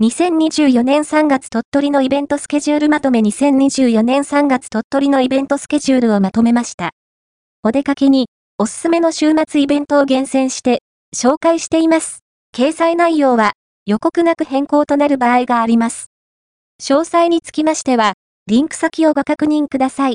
2024年3月鳥取のイベントスケジュールまとめ2024年3月鳥取のイベントスケジュールをまとめました。お出かけに、おすすめの週末イベントを厳選して、紹介しています。掲載内容は、予告なく変更となる場合があります。詳細につきましては、リンク先をご確認ください。